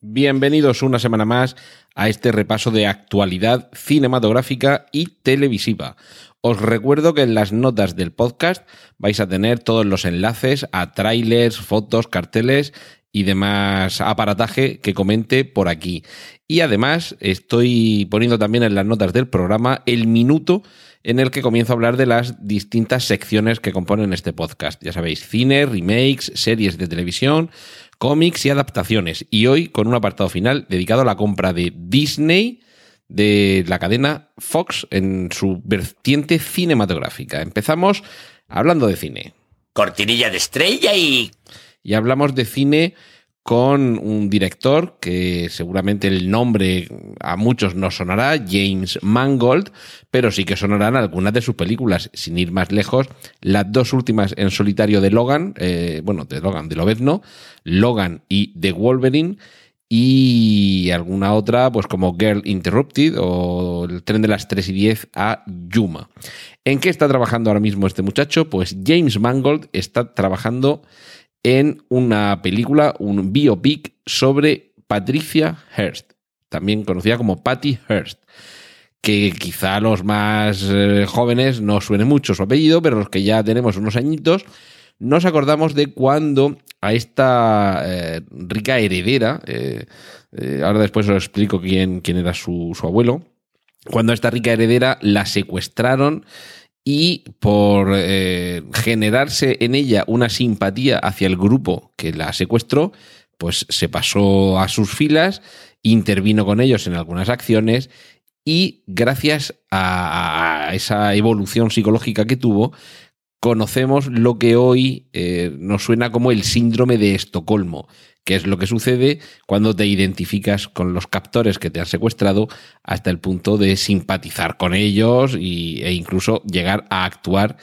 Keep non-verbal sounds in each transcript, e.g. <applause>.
Bienvenidos una semana más a este repaso de actualidad cinematográfica y televisiva. Os recuerdo que en las notas del podcast vais a tener todos los enlaces a trailers, fotos, carteles y demás aparataje que comente por aquí. Y además estoy poniendo también en las notas del programa el minuto en el que comienzo a hablar de las distintas secciones que componen este podcast. Ya sabéis, cine, remakes, series de televisión, cómics y adaptaciones. Y hoy con un apartado final dedicado a la compra de Disney de la cadena Fox en su vertiente cinematográfica. Empezamos hablando de cine. Cortinilla de estrella y... Y hablamos de cine con un director que seguramente el nombre a muchos no sonará, James Mangold, pero sí que sonarán algunas de sus películas. Sin ir más lejos, las dos últimas en solitario de Logan, eh, bueno, de Logan, de Lobezno, Logan y The Wolverine, y alguna otra, pues como Girl Interrupted o El tren de las 3 y 10 a Yuma. ¿En qué está trabajando ahora mismo este muchacho? Pues James Mangold está trabajando en una película, un biopic sobre Patricia Hearst, también conocida como Patty Hearst, que quizá los más eh, jóvenes no suene mucho su apellido, pero los que ya tenemos unos añitos, nos acordamos de cuando a esta eh, rica heredera, eh, ahora después os explico quién, quién era su, su abuelo, cuando a esta rica heredera la secuestraron y por eh, generarse en ella una simpatía hacia el grupo que la secuestró, pues se pasó a sus filas, intervino con ellos en algunas acciones y gracias a, esa evolución psicológica que tuvo, conocemos lo que hoy eh, nos suena como el síndrome de Estocolmo, que es lo que sucede cuando te identificas con los captores que te han secuestrado hasta el punto de simpatizar con ellos e incluso llegar a actuar.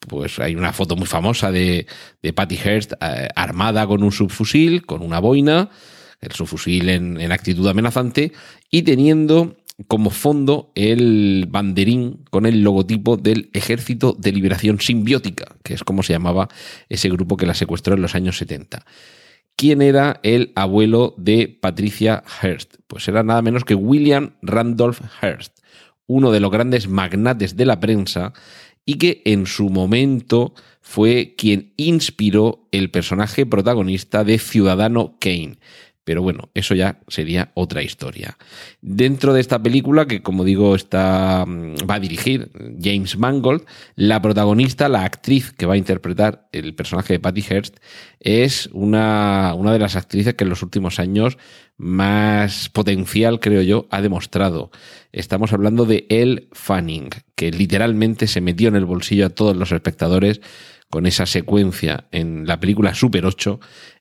Pues hay una foto muy famosa de, de Patty Hearst eh, armada con un subfusil, con una boina, el subfusil en, en actitud amenazante y teniendo como fondo el banderín con el logotipo del Ejército de Liberación Simbiótica, que es como se llamaba ese grupo que la secuestró en los años 70. ¿Quién era el abuelo de Patricia Hearst? Pues era nada menos que William Randolph Hearst, uno de los grandes magnates de la prensa y que en su momento fue quien inspiró el personaje protagonista de Ciudadano Kane, pero bueno, eso ya sería otra historia. Dentro de esta película, que como digo, está, mm, va a dirigir James Mangold, la protagonista, la actriz que va a interpretar el personaje de Patty Hearst, es una, una de las actrices que en los últimos años más potencial, creo yo, ha demostrado. Estamos hablando de Elle Fanning, que literalmente se metió en el bolsillo a todos los espectadores con esa secuencia en la película Super 8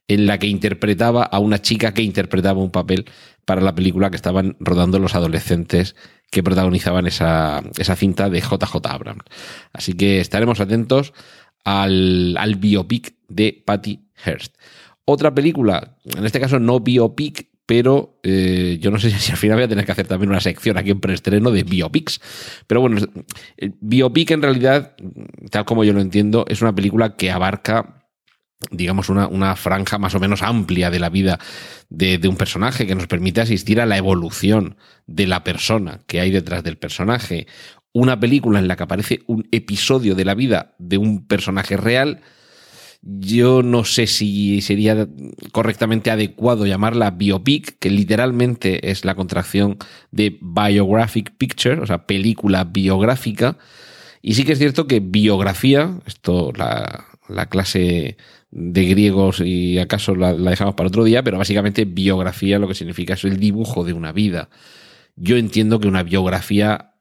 en la que interpretaba a una chica que interpretaba un papel para la película que estaban rodando los adolescentes que protagonizaban esa, esa cinta de JJ Abrams. Así que estaremos atentos al, al biopic de Patty Hearst. Otra película, en este caso no biopic, pero eh, yo no sé <laughs> si al final voy a tener que hacer también una sección aquí en preestreno de biopics. Pero bueno, el biopic en realidad, tal como yo lo entiendo, es una película que abarca digamos, una, una, franja más o menos amplia de la vida de, de, un personaje que nos permite asistir a la evolución de la persona que hay detrás del personaje. Una película en la que aparece un episodio de la vida de un personaje real. Yo no sé si sería correctamente adecuado llamarla biopic, que literalmente es la contracción de biographic picture, o sea, película biográfica. Y sí que es cierto que biografía, esto la, la clase de griegos y acaso la, dejamos para otro día, pero básicamente biografía lo que significa es el dibujo de una vida. Yo entiendo que una biografía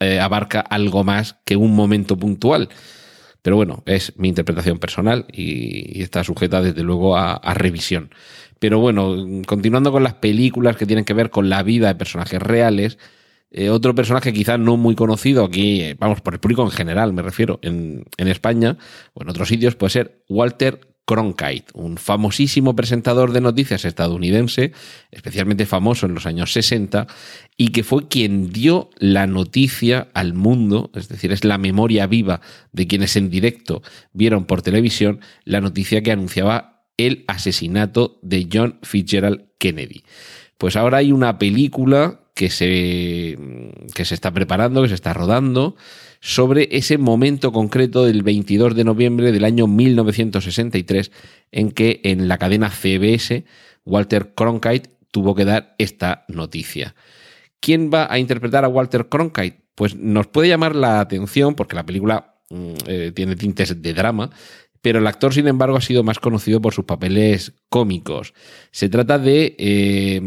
eh, abarca algo más que un momento puntual. Pero bueno, es mi interpretación personal y, está sujeta desde luego a, revisión. Pero bueno, continuando con las películas que tienen que ver con la vida de personajes reales, Eh, otro personaje quizás no muy conocido aquí, eh, vamos, por el público en general, me refiero, en, en España o en otros sitios, puede ser Walter Cronkite, un famosísimo presentador de noticias estadounidense, especialmente famoso en los años 60, y que fue quien dio la noticia al mundo, es decir, es la memoria viva de quienes en directo vieron por televisión la noticia que anunciaba el asesinato de John Fitzgerald Kennedy. Pues ahora hay una película que se, que se está preparando, que se está rodando, sobre ese momento concreto del 22 de noviembre del año 1963 en que en la cadena CBS Walter Cronkite tuvo que dar esta noticia. ¿Quién va a interpretar a Walter Cronkite? Pues nos puede llamar la atención porque la película mm, eh, tiene tintes de drama, pero el actor, sin embargo, ha sido más conocido por sus papeles cómicos. Se trata de eh,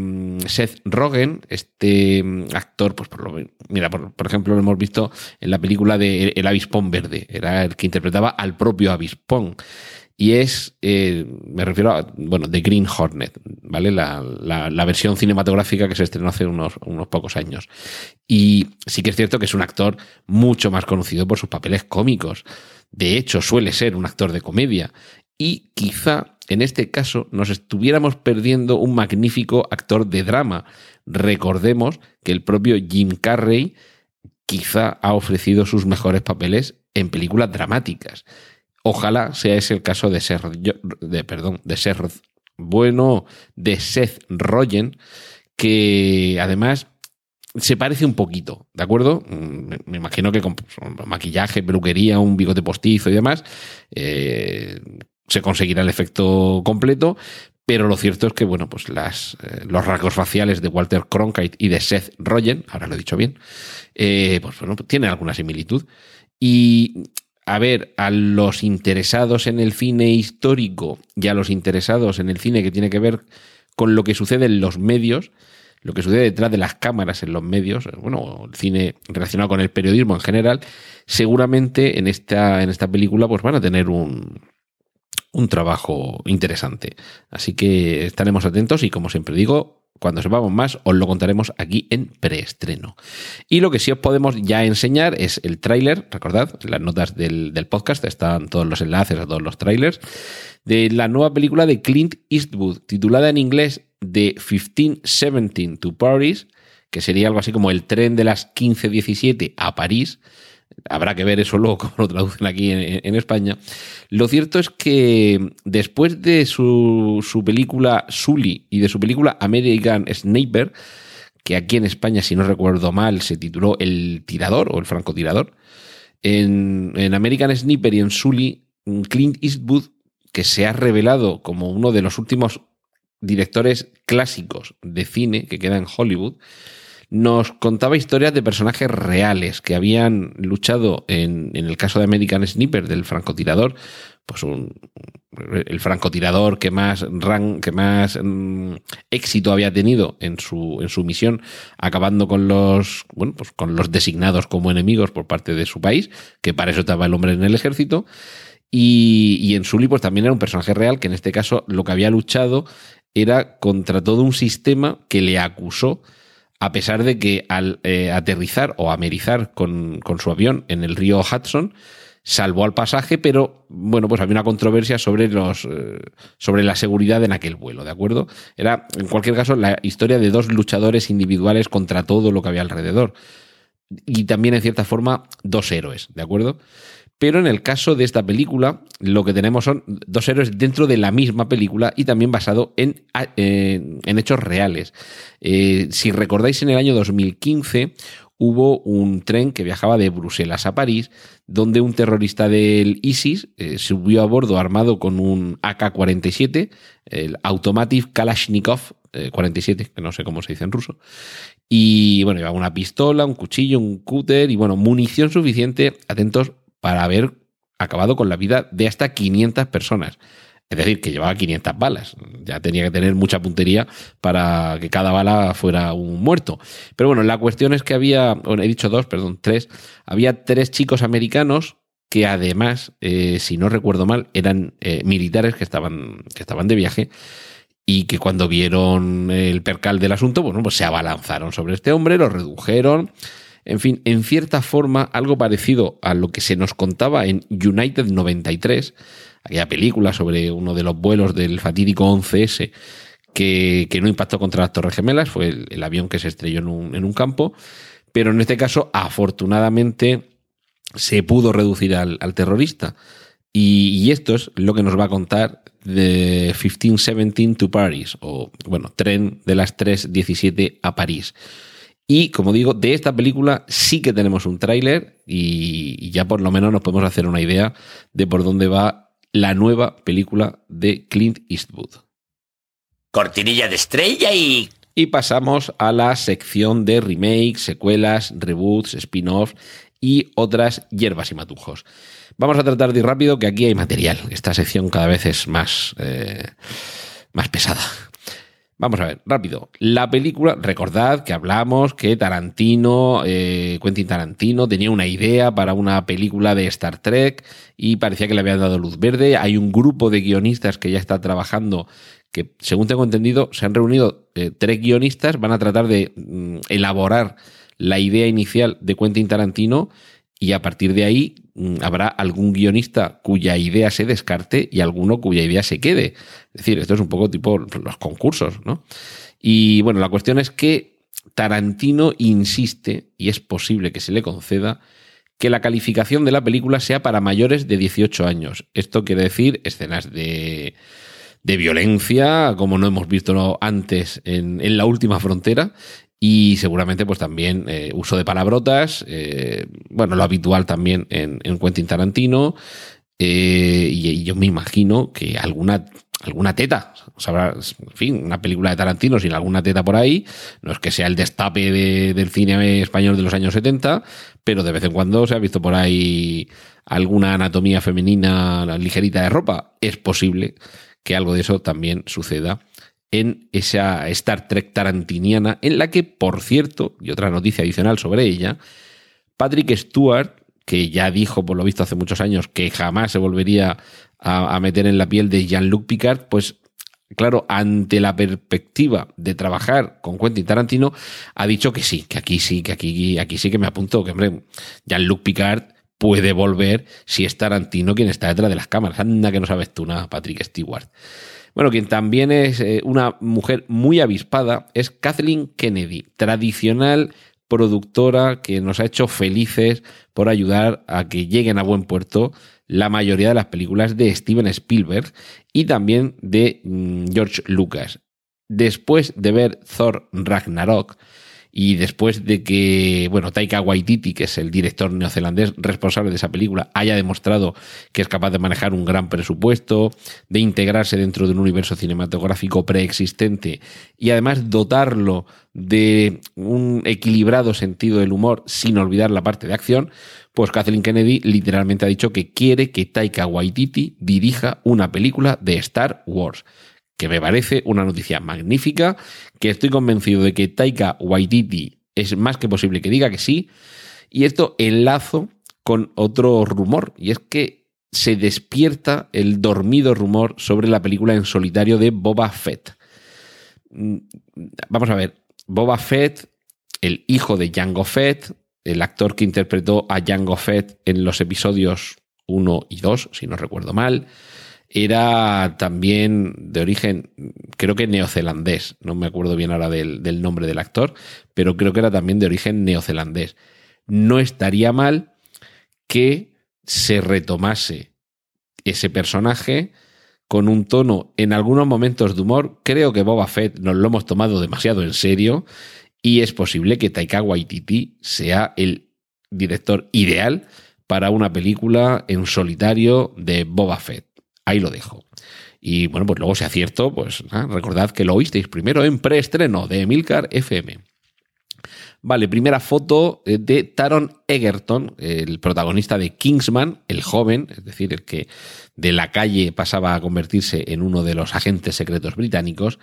Seth Rogen, este mm, actor, pues por lo mira, por, ejemplo, lo hemos visto en la película de El Avispón Verde, era el que interpretaba al propio Avispón. Y es, eh, me refiero a, bueno, The Green Hornet, ¿vale? La, la, versión cinematográfica que se estrenó hace unos, unos pocos años. Y sí que es cierto que es un actor mucho más conocido por sus papeles cómicos. De hecho, suele ser un actor de comedia. Y quizá en este caso nos estuviéramos perdiendo un magnífico actor de drama. Recordemos que el propio Jim Carrey quizá ha ofrecido sus mejores papeles en películas dramáticas. Ojalá sea ese el caso de Seth, de, perdón, de Seth, bueno, de Seth Rogen, que además se parece un poquito, ¿de acuerdo? Mm, me, imagino que con pues, maquillaje, peluquería, un bigote postizo y demás, eh, se conseguirá el efecto completo, pero lo cierto es que, bueno, pues las, eh, los rasgos faciales de Walter Cronkite y de Seth Rogen, ahora lo he dicho bien, eh, pues bueno, tienen alguna similitud. Y a ver, a los interesados en el cine histórico y a los interesados en el cine que tiene que ver con lo que sucede en los medios, lo que sucede detrás de las cámaras en los medios, bueno, el cine relacionado con el periodismo en general, seguramente en esta, en esta película pues van a tener un, un trabajo interesante. Así que estaremos atentos y como siempre digo, cuando sepamos más, os lo contaremos aquí en preestreno. Y lo que sí os podemos ya enseñar es el tráiler, recordad, las notas del, del, podcast están todos los enlaces a todos los trailers, de la nueva película de Clint Eastwood, titulada en inglés de 1517 to Paris, que sería algo así como el tren de las 1517 a París. Habrá que ver eso luego, <laughs> como lo traducen aquí en, España. Lo cierto es que después de su, película Sully y de su película American Sniper, que aquí en España, si no recuerdo mal, se tituló El tirador o el francotirador, en, en American Sniper y en Sully, Clint Eastwood, que se ha revelado como uno de los últimos directores clásicos de cine que queda en Hollywood, nos contaba historias de personajes reales que habían luchado en, en el caso de American Sniper, del francotirador, pues un, el francotirador que más, que más mm, éxito había tenido en su, en su misión, acabando con los, bueno, pues con los designados como enemigos por parte de su país, que para eso estaba el hombre en el ejército. Y, y en Sully, pues también era un personaje real que en este caso lo que había luchado era contra todo un sistema que le acusó, a pesar de que al eh, aterrizar o amerizar con, con, su avión en el río Hudson, salvó al pasaje, pero bueno, pues había una controversia sobre los eh, sobre la seguridad en aquel vuelo, ¿de acuerdo? Era, en cualquier caso, la historia de dos luchadores individuales contra todo lo que había alrededor. Y también, en cierta forma, dos héroes, ¿de acuerdo? Pero en el caso de esta película, lo que tenemos son dos héroes dentro de la misma película y también basado en, en, hechos reales. Eh, si recordáis, en el año 2015 hubo un tren que viajaba de Bruselas a París, donde un terrorista del ISIS eh, subió a bordo armado con un AK-47, el Automatic Kalashnikov 47, eh, que no sé cómo se dice en ruso. Y bueno, llevaba una pistola, un cuchillo, un cúter y bueno, munición suficiente, atentos, para haber acabado con la vida de hasta 500 personas. Es decir, que llevaba 500 balas. Ya tenía que tener mucha puntería para que cada bala fuera un muerto. Pero bueno, la cuestión es que había, bueno, he dicho dos, perdón, tres. Había tres chicos americanos que además, eh, si no recuerdo mal, eran eh, militares que estaban, que estaban de viaje y que cuando vieron el percal del asunto, bueno, pues se abalanzaron sobre este hombre, lo redujeron. En fin, en cierta forma, algo parecido a lo que se nos contaba en United 93, aquella película sobre uno de los vuelos del fatídico 11S que, no impactó contra las Torres Gemelas, fue el, avión que se estrelló en un, campo, pero en este caso, afortunadamente, se pudo reducir al, terrorista. Y, esto es lo que nos va a contar de 1517 to Paris, o bueno, tren de las 3.17 a París. Y como digo, de esta película sí que tenemos un tráiler y, ya por lo menos nos podemos hacer una idea de por dónde va la nueva película de Clint Eastwood. Cortinilla de estrella y... Y pasamos a la sección de remakes, secuelas, reboots, spin-offs y otras hierbas y matujos. Vamos a tratar de ir rápido, que aquí hay material. Esta sección cada vez es más, eh, más pesada. Vamos a ver, rápido. La película, recordad que hablamos que Tarantino, eh, Quentin Tarantino, tenía una idea para una película de Star Trek y parecía que le habían dado luz verde. Hay un grupo de guionistas que ya está trabajando, que según tengo entendido, se han reunido eh, tres guionistas, van a tratar de mm, elaborar la idea inicial de Quentin Tarantino y a partir de ahí mm, habrá algún guionista cuya idea se descarte y alguno cuya idea se quede. Es decir, esto es un poco tipo los concursos, ¿no? Y bueno, la cuestión es que Tarantino insiste, y es posible que se le conceda, que la calificación de la película sea para mayores de 18 años. Esto quiere decir escenas de, de violencia, como no hemos visto antes en, en la última frontera, y seguramente pues también eh, uso de palabrotas, eh, bueno, lo habitual también en, en Quentin Tarantino, eh, y, yo me imagino que alguna, alguna teta, o sea, en fin, una película de Tarantino sin alguna teta por ahí, no es que sea el destape del cine español de los años 70, pero de vez en cuando se ha visto por ahí alguna anatomía femenina ligerita de ropa, es posible que algo de eso también suceda en esa Star Trek tarantiniana, en la que, por cierto, y otra noticia adicional sobre ella, Patrick Stewart, que ya dijo, por lo visto hace muchos años, que jamás se volvería a, meter en la piel de Jean-Luc Picard, pues claro, ante la perspectiva de trabajar con Quentin Tarantino, ha dicho que sí, que aquí sí, que aquí, aquí sí que me apunto, que hombre, Jean-Luc Picard puede volver si es Tarantino quien está detrás de las cámaras. Anda que no sabes tú nada, Patrick Stewart. Bueno, quien también es eh, una mujer muy avispada es Kathleen Kennedy, tradicional productora que nos ha hecho felices por ayudar a que lleguen a buen puerto la mayoría de las películas de Steven Spielberg y también de mm, George Lucas. Después de ver Thor Ragnarok, y después de que, bueno, Taika Waititi, que es el director neozelandés responsable de esa película, haya demostrado que es capaz de manejar un gran presupuesto, de integrarse dentro de un universo cinematográfico preexistente y además dotarlo de un equilibrado sentido del humor sin olvidar la parte de acción, pues Kathleen Kennedy literalmente ha dicho que quiere que Taika Waititi dirija una película de Star Wars que me parece una noticia magnífica, que estoy convencido de que Taika Waititi es más que posible que diga que sí, y esto enlazo con otro rumor, y es que se despierta el dormido rumor sobre la película en solitario de Boba Fett. Mm, vamos a ver, Boba Fett, el hijo de Jango Fett, el actor que interpretó a Jango Fett en los episodios 1 y 2, si no recuerdo mal, era también de origen, creo que neozelandés, no me acuerdo bien ahora del, nombre del actor, pero creo que era también de origen neozelandés. No estaría mal que se retomase ese personaje con un tono en algunos momentos de humor. Creo que Boba Fett nos lo hemos tomado demasiado en serio y es posible que Taika Waititi sea el director ideal para una película en solitario de Boba Fett. Ahí lo dejo. Y bueno, pues luego si acierto, pues recordad que lo oísteis primero en preestreno de Emilcar FM. Vale, primera foto eh, de Taron Egerton, el protagonista de Kingsman, el joven, es decir, el que de la calle pasaba a convertirse en uno de los agentes secretos británicos,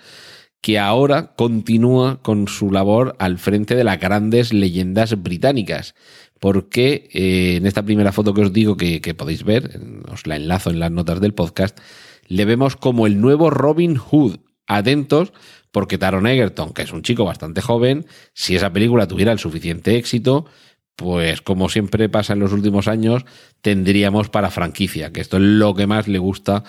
que ahora continúa con su labor al frente de las grandes leyendas británicas porque eh, en esta primera foto que os digo que, podéis ver, os la enlazo en las notas del podcast, le vemos como el nuevo Robin Hood, atentos porque Taron Egerton, que es un chico bastante joven, si esa película tuviera el suficiente éxito, pues como siempre pasa en los últimos años, tendríamos para franquicia, que esto es lo que más le gusta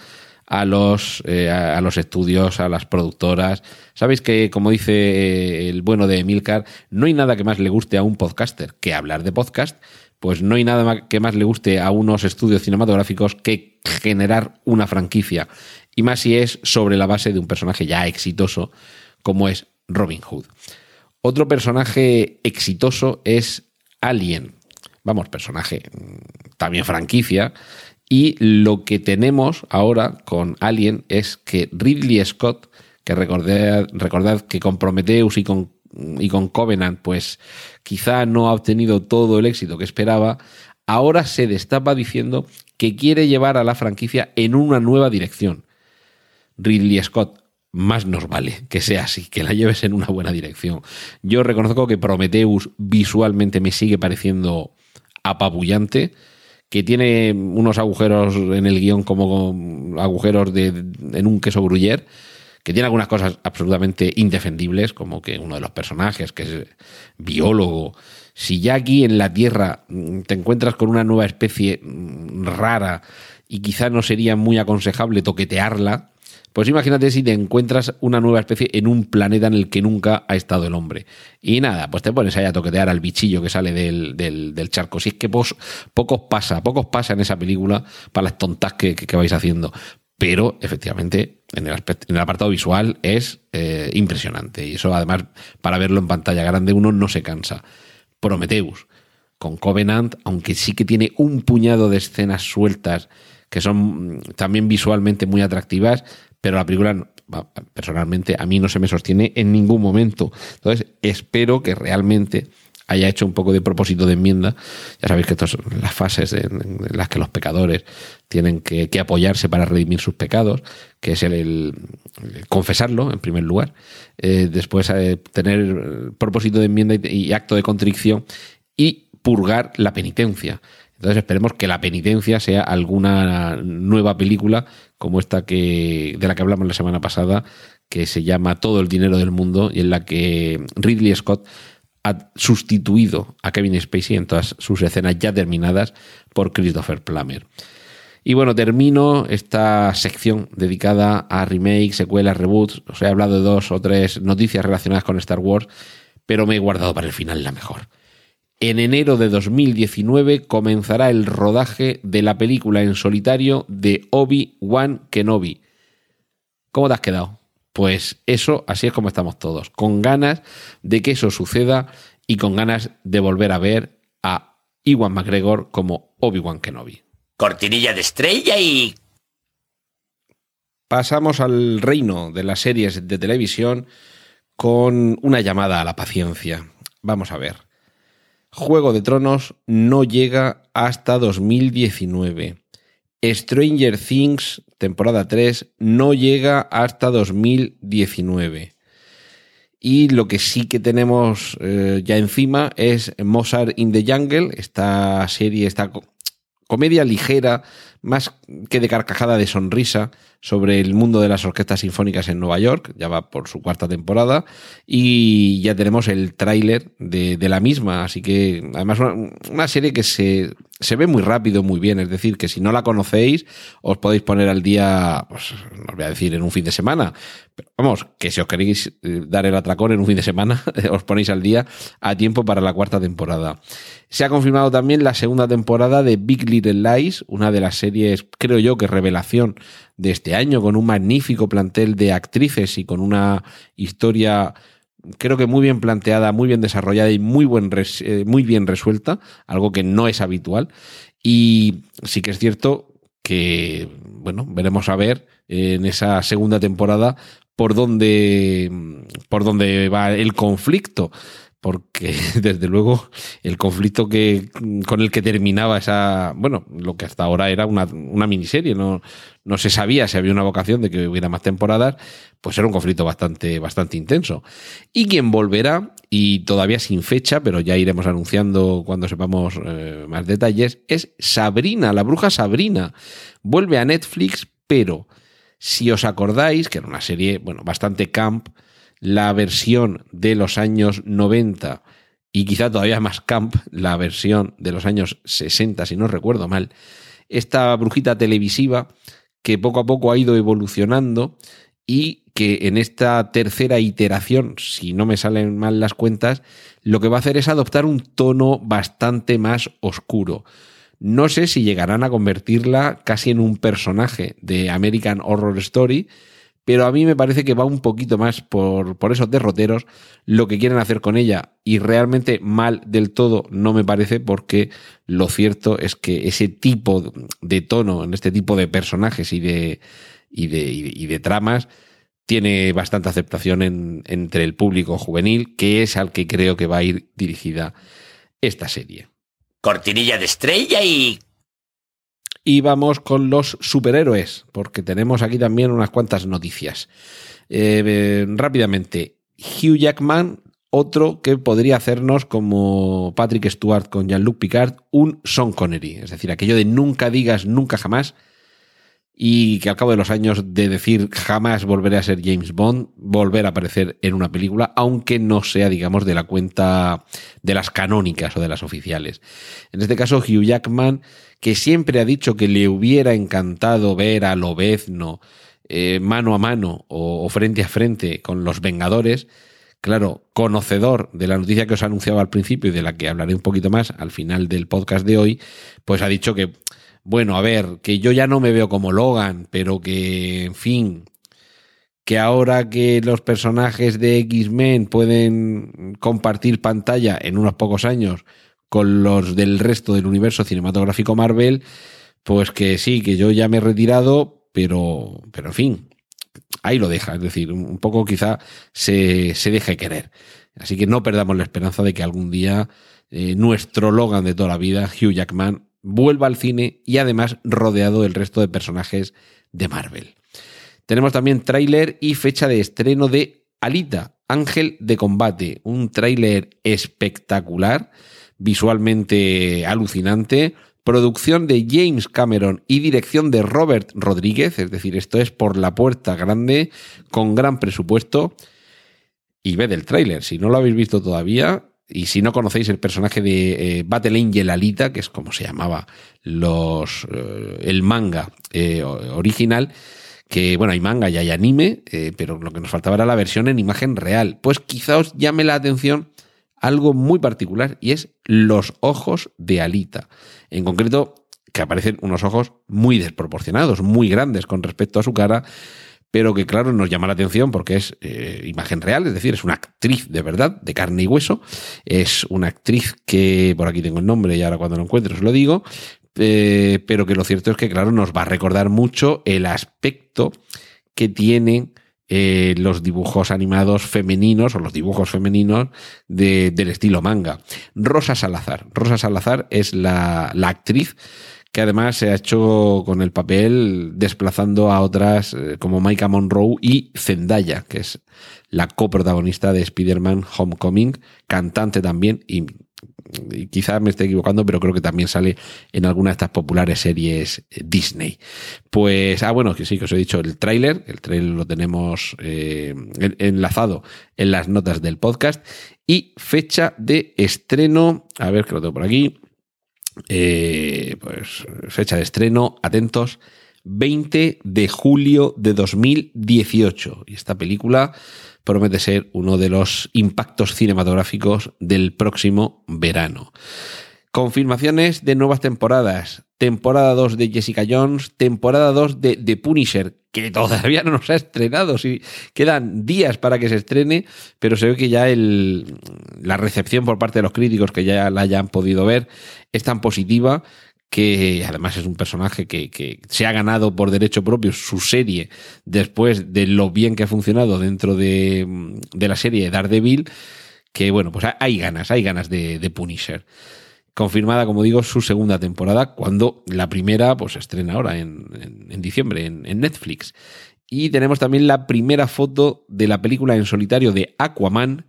a los, eh, a los estudios, a las productoras. Sabéis que, como dice eh, el bueno de Emilcar, no hay nada que más le guste a un podcaster que hablar de podcast, pues no hay nada que más le guste a unos estudios cinematográficos que generar una franquicia. Y más si es sobre la base de un personaje ya exitoso como es Robin Hood. Otro personaje exitoso es Alien. Vamos, personaje, mm, también franquicia. Y lo que tenemos ahora con Alien es que Ridley Scott, que recordad, recordad que con Prometheus y con, y con Covenant, pues quizá no ha obtenido todo el éxito que esperaba, ahora se destapa diciendo que quiere llevar a la franquicia en una nueva dirección. Ridley Scott, más nos vale que sea así, que la lleves en una buena dirección. Yo reconozco que Prometheus visualmente me sigue pareciendo apabullante, que tiene unos agujeros en el guion como agujeros de, en un queso gruyer, que tiene algunas cosas absolutamente indefendibles, como que uno de los personajes, que es biólogo, si ya aquí en la Tierra mm, te encuentras con una nueva especie mm, rara y quizá no sería muy aconsejable toquetearla, pues imagínate si te encuentras una nueva especie en un planeta en el que nunca ha estado el hombre. Y nada, pues te pones ahí a toquetear al bichillo que sale del, del, charco. Si es que pocos pasa, pocos pasa en esa película para las tontas que, vais haciendo. Pero efectivamente, en el, en el apartado visual es eh, impresionante. Y eso además, para verlo en pantalla grande, uno no se cansa. Prometheus, con Covenant, aunque sí que tiene un puñado de escenas sueltas que son mm, también visualmente muy atractivas, pero la película personalmente a mí no se me sostiene en ningún momento. Entonces, espero que realmente haya hecho un poco de propósito de enmienda. Ya sabéis que estas son las fases en, las que los pecadores tienen que, apoyarse para redimir sus pecados, que es el, confesarlo en primer lugar, eh, después eh, tener propósito de enmienda y acto de contrición y purgar la penitencia. Entonces esperemos que la penitencia sea alguna nueva película como esta que de la que hablamos la semana pasada, que se llama Todo el dinero del mundo y en la que Ridley Scott ha sustituido a Kevin Spacey en todas sus escenas ya terminadas por Christopher Plummer. Y bueno, termino esta sección dedicada a remakes, secuelas, reboots. Os he hablado de dos o tres noticias relacionadas con Star Wars, pero me he guardado para el final la mejor. En enero de 2019 comenzará el rodaje de la película en solitario de Obi-Wan Kenobi. ¿Cómo te has quedado? Pues eso, así es como estamos todos, con ganas de que eso suceda y con ganas de volver a ver a Iwan McGregor como Obi-Wan Kenobi. Cortinilla de estrella y... Pasamos al reino de las series de televisión con una llamada a la paciencia. Vamos a ver. Juego de Tronos no llega hasta 2019. Stranger Things, temporada 3, no llega hasta 2019. Y lo que sí que tenemos eh, ya encima es Mozart in the Jungle, esta serie, esta comedia ligera, más que de carcajada de sonrisa, sobre el mundo de las orquestas sinfónicas en Nueva York, ya va por su cuarta temporada, y ya tenemos el tráiler de, la misma, así que además una, serie que se, se, ve muy rápido, muy bien, es decir, que si no la conocéis, os podéis poner al día, pues os voy a decir en un fin de semana, pero vamos, que si os queréis eh, dar el atracón en un fin de semana, <laughs> os ponéis al día a tiempo para la cuarta temporada. Se ha confirmado también la segunda temporada de Big Little Lies, una de las series, creo yo, que revelación de este año, con un magnífico plantel de actrices y con una historia creo que muy bien planteada, muy bien desarrollada y muy, buen eh, muy bien resuelta, algo que no es habitual. Y sí que es cierto que, bueno, veremos a ver en esa segunda temporada por dónde, por dónde va el conflicto porque <laughs> desde luego el conflicto que, con el que terminaba esa, bueno, lo que hasta ahora era una, una, miniserie, no, no se sabía si había una vocación de que hubiera más temporadas, pues era un conflicto bastante, bastante intenso. Y quien volverá, y todavía sin fecha, pero ya iremos anunciando cuando sepamos eh, más detalles, es Sabrina, la bruja Sabrina. Vuelve a Netflix, pero Si os acordáis, que era una serie, bueno, bastante camp, la versión de los años 90 y quizá todavía más camp, la versión de los años 60, si no recuerdo mal, esta brujita televisiva que poco a poco ha ido evolucionando y que en esta tercera iteración, si no me salen mal las cuentas, lo que va a hacer es adoptar un tono bastante más oscuro. No sé si llegarán a convertirla casi en un personaje de American Horror Story, pero a mí me parece que va un poquito más por, por, esos derroteros lo que quieren hacer con ella y realmente mal del todo no me parece porque lo cierto es que ese tipo de tono en este tipo de personajes y de, y de, y de tramas tiene bastante aceptación en, entre el público juvenil, que es al que creo que va a ir dirigida esta serie. Cortinilla de estrella y... Y vamos con los superhéroes, porque tenemos aquí también unas cuantas noticias. Eh, rápidamente, Hugh Jackman, otro que podría hacernos como Patrick Stewart con Jean-Luc Picard, un Sean Connery. Es decir, aquello de nunca digas nunca jamás, y que al cabo de los años de decir jamás volveré a ser James Bond, volver a aparecer en una película, aunque no sea, digamos, de la cuenta de las canónicas o de las oficiales. En este caso, Hugh Jackman, que siempre ha dicho que le hubiera encantado ver a Lobezno eh, mano a mano o, o frente a frente con los Vengadores, claro, conocedor de la noticia que os anunciaba al principio y de la que hablaré un poquito más al final del podcast de hoy, pues ha dicho que bueno, a ver, que yo ya no me veo como Logan, pero que, en fin, que ahora que los personajes de X-Men pueden compartir pantalla en unos pocos años con los del resto del universo cinematográfico Marvel, pues que sí, que yo ya me he retirado, pero, pero en fin, ahí lo deja, es decir, un poco quizá se, se deje querer. Así que no perdamos la esperanza de que algún día eh, nuestro Logan de toda la vida, Hugh Jackman, vuelva al cine y además rodeado del resto de personajes de Marvel. Tenemos también tráiler y fecha de estreno de Alita, Ángel de Combate, un tráiler espectacular, visualmente alucinante, producción de James Cameron y dirección de Robert Rodríguez, es decir, esto es por la puerta grande, con gran presupuesto. Y ved el tráiler, si no lo habéis visto todavía, y si no conocéis el personaje de eh, Battle Angel Alita, que es como se llamaba los, eh, el manga eh, original, que bueno, hay manga y hay anime, pero lo que nos faltaba era la versión en imagen real. Pues quizá os llame la atención algo muy particular y es los ojos de Alita. En concreto, que aparecen unos ojos muy desproporcionados, muy grandes con respecto a su cara, pero que claro nos llama la atención porque es eh, imagen real, es decir, es una actriz de verdad, de carne y hueso, es una actriz que, por aquí tengo el nombre y ahora cuando lo encuentre os lo digo, eh, pero que lo cierto es que claro nos va a recordar mucho el aspecto que tienen eh, los dibujos animados femeninos o los dibujos femeninos de, del estilo manga. Rosa Salazar. Rosa Salazar es la, la actriz que además se ha hecho con el papel desplazando a otras eh, como Micah Monroe y Zendaya, que es la coprotagonista de Spider-Man Homecoming, cantante también y, quizás me esté equivocando, pero creo que también sale en alguna de estas populares series eh, Disney. Pues, ah, bueno, que sí, que os he dicho el tráiler, el tráiler lo tenemos eh, enlazado en las notas del podcast y fecha de estreno, a ver que lo tengo por aquí, eh, pues fecha de estreno, atentos, 20 de julio de 2018. Y esta película promete ser uno de los impactos cinematográficos del próximo verano. Confirmaciones de nuevas temporadas. Temporada 2 de Jessica Jones, temporada 2 de The Punisher, que todavía no nos ha estrenado, sí, quedan días para que se estrene, pero se ve que ya el, la recepción por parte de los críticos que ya la hayan podido ver es tan positiva que además es un personaje que, que, se ha ganado por derecho propio su serie después de lo bien que ha funcionado dentro de, de la serie de Daredevil, que bueno, pues hay ganas, hay ganas de, Punisher confirmada, como digo, su segunda temporada, cuando la primera pues estrena ahora en, en, diciembre en, en, Netflix. Y tenemos también la primera foto de la película en solitario de Aquaman,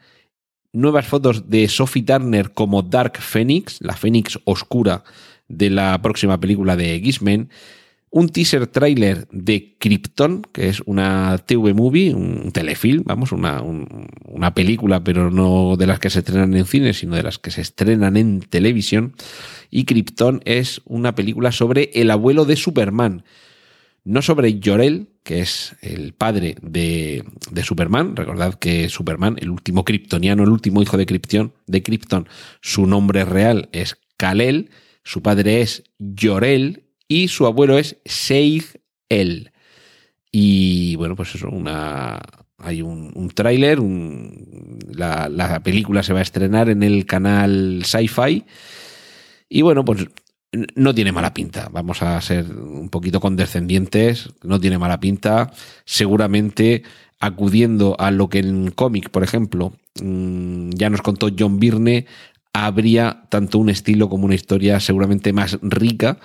nuevas fotos de Sophie Turner como Dark Phoenix, la Phoenix oscura de la próxima película de X-Men, un teaser trailer de Krypton, que es una TV movie, un telefilm, vamos, una, una, película, pero no de las que se estrenan en cine, sino de las que se estrenan en televisión. Y Krypton es una película sobre el abuelo de Superman. No sobre Jorel, que es el padre de, de Superman. Recordad que Superman, el último kryptoniano, el último hijo de de Krypton, su nombre real es Kal-El, su padre es Jorel y su abuelo es Sheikh El. Y bueno, pues eso, una, hay un, un tráiler, la, la, película se va a estrenar en el canal Sci-Fi. Y bueno, pues no tiene mala pinta. Vamos a ser un poquito condescendientes. No tiene mala pinta. Seguramente acudiendo a lo que en cómic, por ejemplo, mm, ya nos contó John Byrne, habría tanto un estilo como una historia seguramente más rica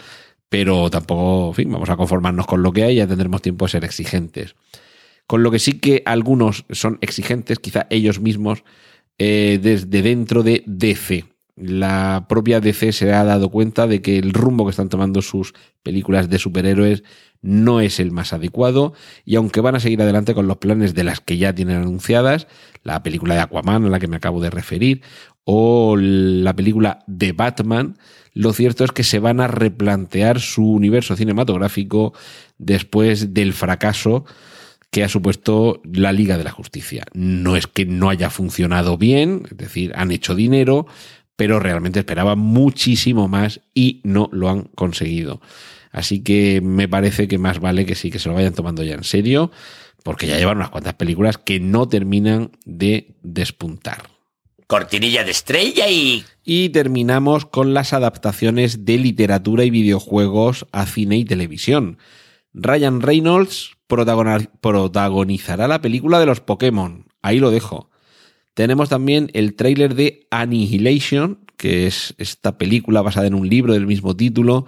pero tampoco, en fin, vamos a conformarnos con lo que hay, ya tendremos tiempo de ser exigentes. Con lo que sí que algunos son exigentes, quizá ellos mismos, eh, desde dentro de DC. La propia DC se ha dado cuenta de que el rumbo que están tomando sus películas de superhéroes no es el más adecuado y aunque van a seguir adelante con los planes de las que ya tienen anunciadas, la película de Aquaman a la que me acabo de referir o la película de Batman, lo cierto es que se van a replantear su universo cinematográfico después del fracaso que ha supuesto la Liga de la Justicia. No es que no haya funcionado bien, es decir, han hecho dinero, pero realmente esperaban muchísimo más y no lo han conseguido. Así que me parece que más vale que sí, que se lo vayan tomando ya en serio, porque ya llevan unas cuantas películas que no terminan de despuntar cortinilla de estrella y... Y terminamos con las adaptaciones de literatura y videojuegos a cine y televisión. Ryan Reynolds protagonizará la película de los Pokémon. Ahí lo dejo. Tenemos también el tráiler de Annihilation, que es esta película basada en un libro del mismo título,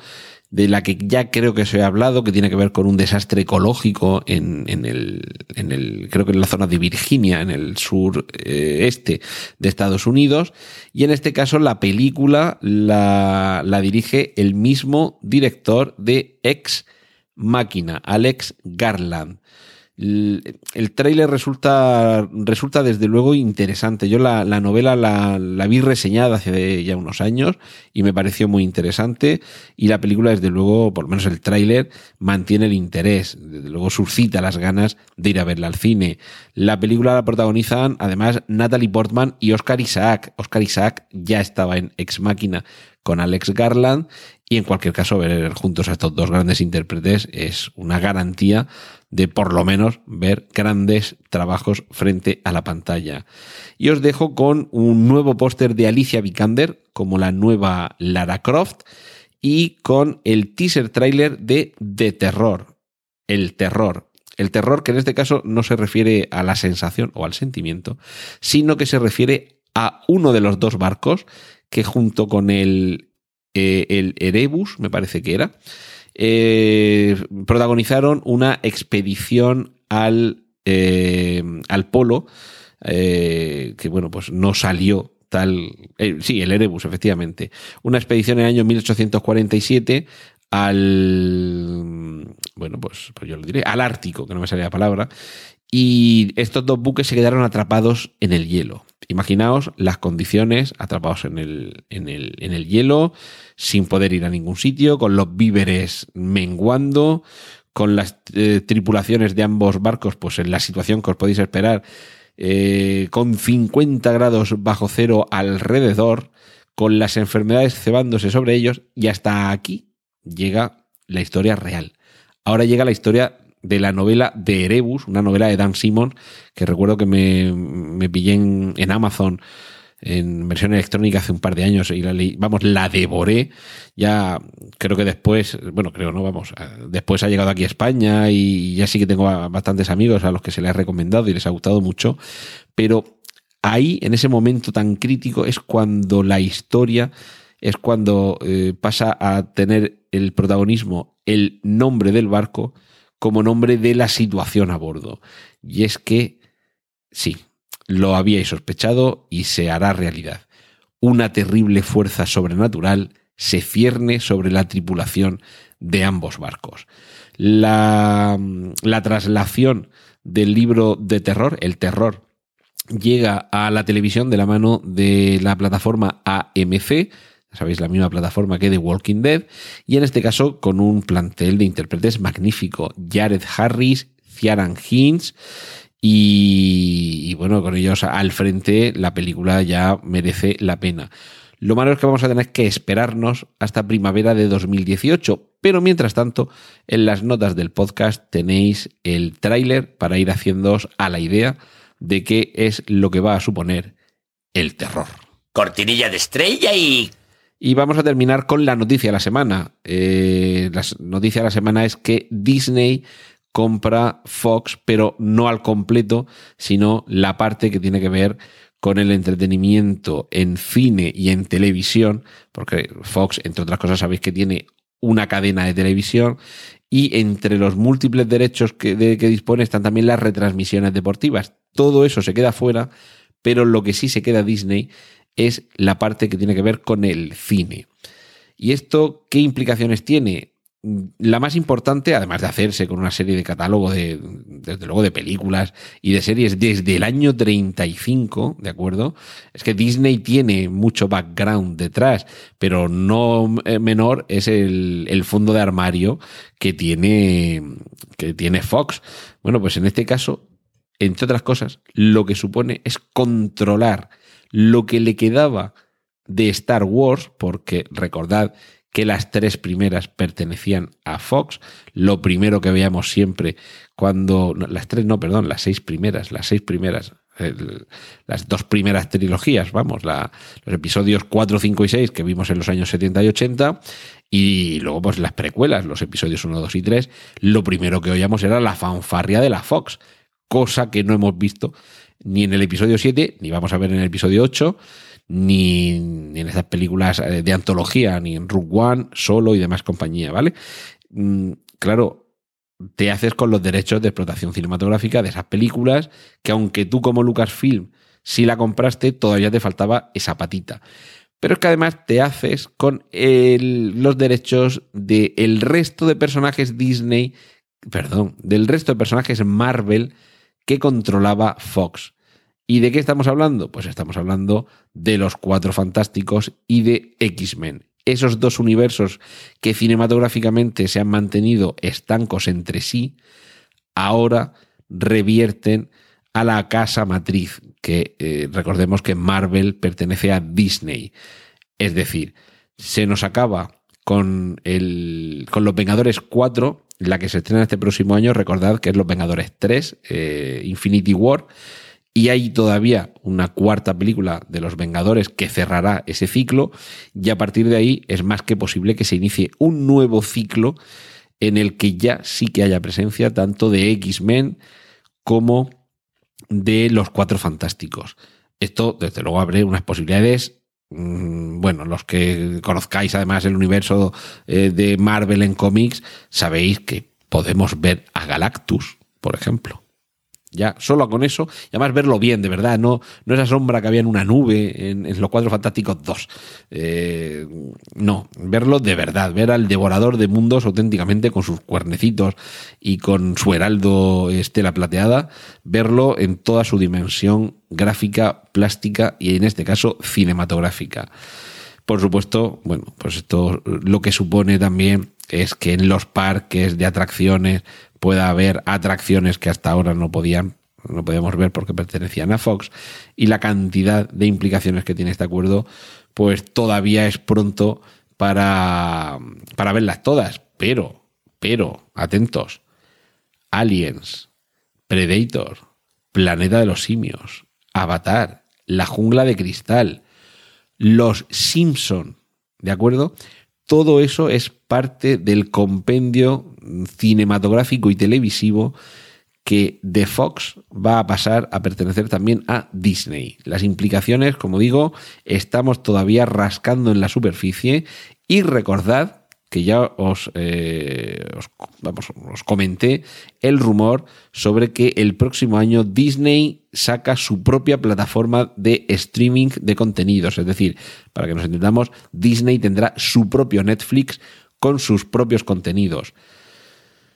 de la que ya creo que se ha hablado, que tiene que ver con un desastre ecológico en, en, el, en el, creo que en la zona de Virginia, en el sur eh, este de Estados Unidos. Y en este caso la película la, la dirige el mismo director de Ex Máquina, Alex Garland el, tráiler resulta, resulta desde luego interesante. Yo la, la novela la, la, vi reseñada hace ya unos años y me pareció muy interesante y la película desde luego, por lo menos el tráiler, mantiene el interés, desde luego suscita las ganas de ir a verla al cine. La película la protagonizan además Natalie Portman y Oscar Isaac. Oscar Isaac ya estaba en Ex Máquina con Alex Garland y en cualquier caso ver juntos a estos dos grandes intérpretes es una garantía de por lo menos ver grandes trabajos frente a la pantalla. Y os dejo con un nuevo póster de Alicia Vikander como la nueva Lara Croft y con el teaser trailer de The Terror. El terror. El terror que en este caso no se refiere a la sensación o al sentimiento, sino que se refiere a uno de los dos barcos que junto con el, eh, el Erebus, me parece que era, eh, protagonizaron una expedición al, eh, al polo, que bueno, pues no salió tal, sí, el Erebus, efectivamente, una expedición en el año 1847 al, bueno, pues, pues yo lo diré, al Ártico, que no me salía la palabra, y estos dos buques se quedaron atrapados en el hielo. Imaginaos las condiciones, atrapados en el, en el, en el hielo, sin poder ir a ningún sitio, con los víveres menguando, con las eh, tripulaciones de ambos barcos, pues en la situación que os podéis esperar, eh, con 50 grados bajo cero alrededor, con las enfermedades cebándose sobre ellos, y hasta aquí llega la historia real. Ahora llega la historia de la novela de Erebus, una novela de Dan Simon, que recuerdo que me, me pillé en, en, Amazon en versión electrónica hace un par de años y la leí, vamos, la devoré. Ya creo que después, bueno, creo, no, vamos, después ha llegado aquí a España y ya sí que tengo bastantes amigos a los que se les ha recomendado y les ha gustado mucho, pero ahí, en ese momento tan crítico, es cuando la historia, es cuando eh, pasa a tener el protagonismo, el nombre del barco, como nombre de la situación a bordo. Y es que, sí, lo habíais sospechado y se hará realidad. Una terrible fuerza sobrenatural se cierne sobre la tripulación de ambos barcos. La, la traslación del libro de terror, el terror, llega a la televisión de la mano de la plataforma AMC, sabéis, la misma plataforma que The Walking Dead, y en este caso con un plantel de intérpretes magnífico, Jared Harris, Ciaran Hinds, y, y, bueno, con ellos al frente la película ya merece la pena. Lo malo es que vamos a tener que esperarnos hasta primavera de 2018, pero mientras tanto, en las notas del podcast tenéis el tráiler para ir haciéndoos a la idea de qué es lo que va a suponer el terror. Cortinilla de estrella y... Y vamos a terminar con la noticia de la semana. Eh, la noticia de la semana es que Disney compra Fox, pero no al completo, sino la parte que tiene que ver con el entretenimiento en cine y en televisión, porque Fox, entre otras cosas, sabéis que tiene una cadena de televisión y entre los múltiples derechos que, dispone están también las retransmisiones deportivas. Todo eso se queda fuera, pero lo que sí se queda Disney es la parte que tiene que ver con el cine. ¿Y esto qué implicaciones tiene? la más importante, además de hacerse con una serie de catálogo de, desde luego, de películas y de series desde el año 35, ¿de acuerdo? Es que Disney tiene mucho background detrás, pero no menor es el, el fondo de armario que tiene, que tiene Fox. Bueno, pues en este caso, entre otras cosas, lo que supone es controlar lo que le quedaba de Star Wars, porque recordad que las tres primeras pertenecían a Fox. Lo primero que veíamos siempre cuando... las tres, no, perdón, las seis primeras, las seis primeras, las dos primeras trilogías, vamos, la, los episodios 4, 5 y 6 que vimos en los años 70 y 80, y luego pues las precuelas, los episodios 1, 2 y 3, lo primero que oíamos era la fanfarria de la Fox, cosa que no hemos visto ni en el episodio 7, ni vamos a ver en el episodio 8, ni, en esas películas eh, de antología, ni en Rook One, solo y demás compañía, ¿vale? Mm, claro, te haces con los derechos de explotación cinematográfica de esas películas que aunque tú como Lucasfilm si la compraste, todavía te faltaba esa patita. Pero es que además te haces con los derechos del el resto de personajes Disney, perdón, del resto de personajes Marvel que controlaba Fox. ¿Y de qué estamos hablando? Pues estamos hablando de los Cuatro Fantásticos y de X-Men. Esos dos universos que cinematográficamente se han mantenido estancos entre sí, ahora revierten a la casa matriz, que eh, recordemos que Marvel pertenece a Disney. Es decir, se nos acaba con, el, con Los Vengadores 4, la que se estrena este próximo año, recordad que es Los Vengadores 3, eh, Infinity War, y hay todavía una cuarta película de Los Vengadores que cerrará ese ciclo y a partir de ahí es más que posible que se inicie un nuevo ciclo en el que ya sí que haya presencia tanto de X-Men como de los Cuatro Fantásticos. Esto, desde luego, abre unas posibilidades bueno, los que conozcáis además el universo eh, de Marvel en cómics, sabéis que podemos ver a Galactus, por ejemplo. Ya, solo con eso, y además verlo bien, de verdad, no, no esa sombra que había en una nube en, Los Cuatro Fantásticos 2. Eh, no, verlo de verdad, ver al devorador de mundos auténticamente con sus cuernecitos y con su heraldo estela plateada, verlo en toda su dimensión gráfica, plástica y en este caso cinematográfica. Por supuesto, bueno, pues esto lo que supone también es que en los parques de atracciones pueda haber atracciones que hasta ahora no podían no podíamos ver porque pertenecían a Fox y la cantidad de implicaciones que tiene este acuerdo pues todavía es pronto para, para verlas todas pero pero atentos Aliens Predator Planeta de los Simios Avatar La Jungla de Cristal Los Simpson ¿de acuerdo? Todo eso es parte del compendio cinematográfico y televisivo que de Fox va a pasar a pertenecer también a Disney. Las implicaciones, como digo, estamos todavía rascando en la superficie y recordad que ya os, eh, os, comenté el rumor sobre que el próximo año Disney saca su propia plataforma de streaming de contenidos. Es decir, para que nos entendamos, Disney tendrá su propio Netflix con sus propios contenidos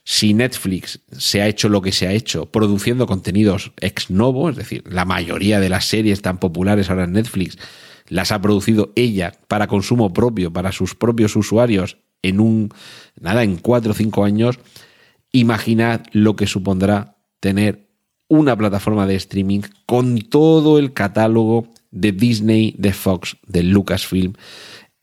si Netflix se ha hecho lo que se ha hecho, produciendo contenidos ex novo, es decir, la mayoría de las series tan populares ahora en Netflix las ha producido ella para consumo propio, para sus propios usuarios, en un, nada, en cuatro o cinco años, imaginad lo que supondrá tener una plataforma de streaming con todo el catálogo de Disney, de Fox, de Lucasfilm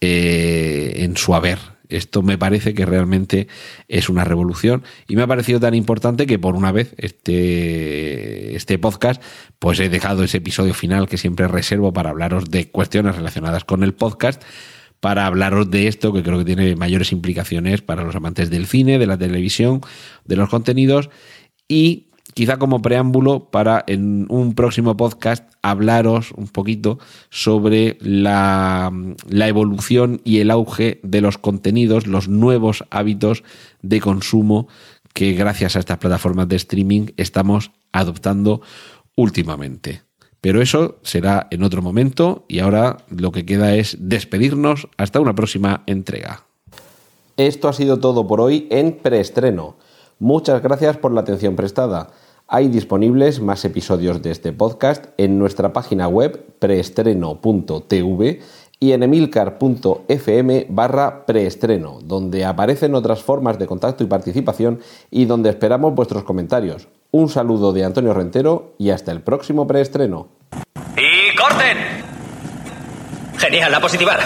eh, en su haber. Esto me parece que realmente es una revolución y me ha parecido tan importante que por una vez este, este podcast pues he dejado ese episodio final que siempre reservo para hablaros de cuestiones relacionadas con el podcast para hablaros de esto que creo que tiene mayores implicaciones para los amantes del cine, de la televisión, de los contenidos y quizá como preámbulo para en un próximo podcast hablaros un poquito sobre la, evolución y el auge de los contenidos, los nuevos hábitos de consumo que gracias a estas plataformas de streaming estamos adoptando últimamente. Pero eso será en otro momento y ahora lo que queda es despedirnos hasta una próxima entrega. Esto ha sido todo por hoy en preestreno. Muchas gracias por la atención prestada. Hay disponibles más episodios de este podcast en nuestra página web preestreno.tv y en emilcar.fm barra preestreno, donde aparecen otras formas de contacto y participación y donde esperamos vuestros comentarios. Un saludo de Antonio Rentero y hasta el próximo preestreno. ¡Y corten! Genial, la positiva.